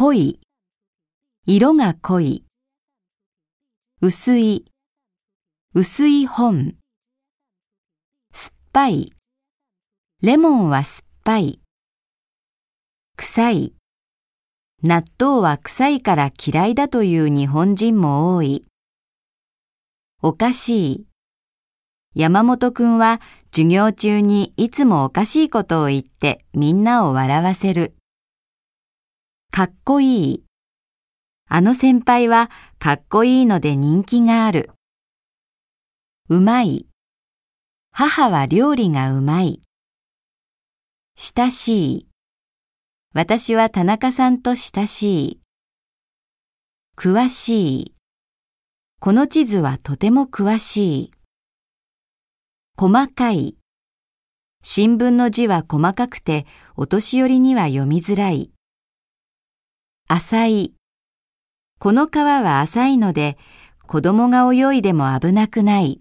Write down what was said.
濃い、色が濃い。薄い、薄い本。酸っぱい、レモンは酸っぱい。臭い、納豆は臭いから嫌いだという日本人も多い。おかしい。山本くんは授業中にいつもおかしいことを言ってみんなを笑わせる。かっこいい。あの先輩はかっこいいので人気がある。うまい。母は料理がうまい。親しい。私は田中さんと親しい。詳しい。この地図はとても詳しい。細かい。新聞の字は細かくてお年寄りには読みづらい。浅い。この川は浅いので子供が泳いでも危なくない。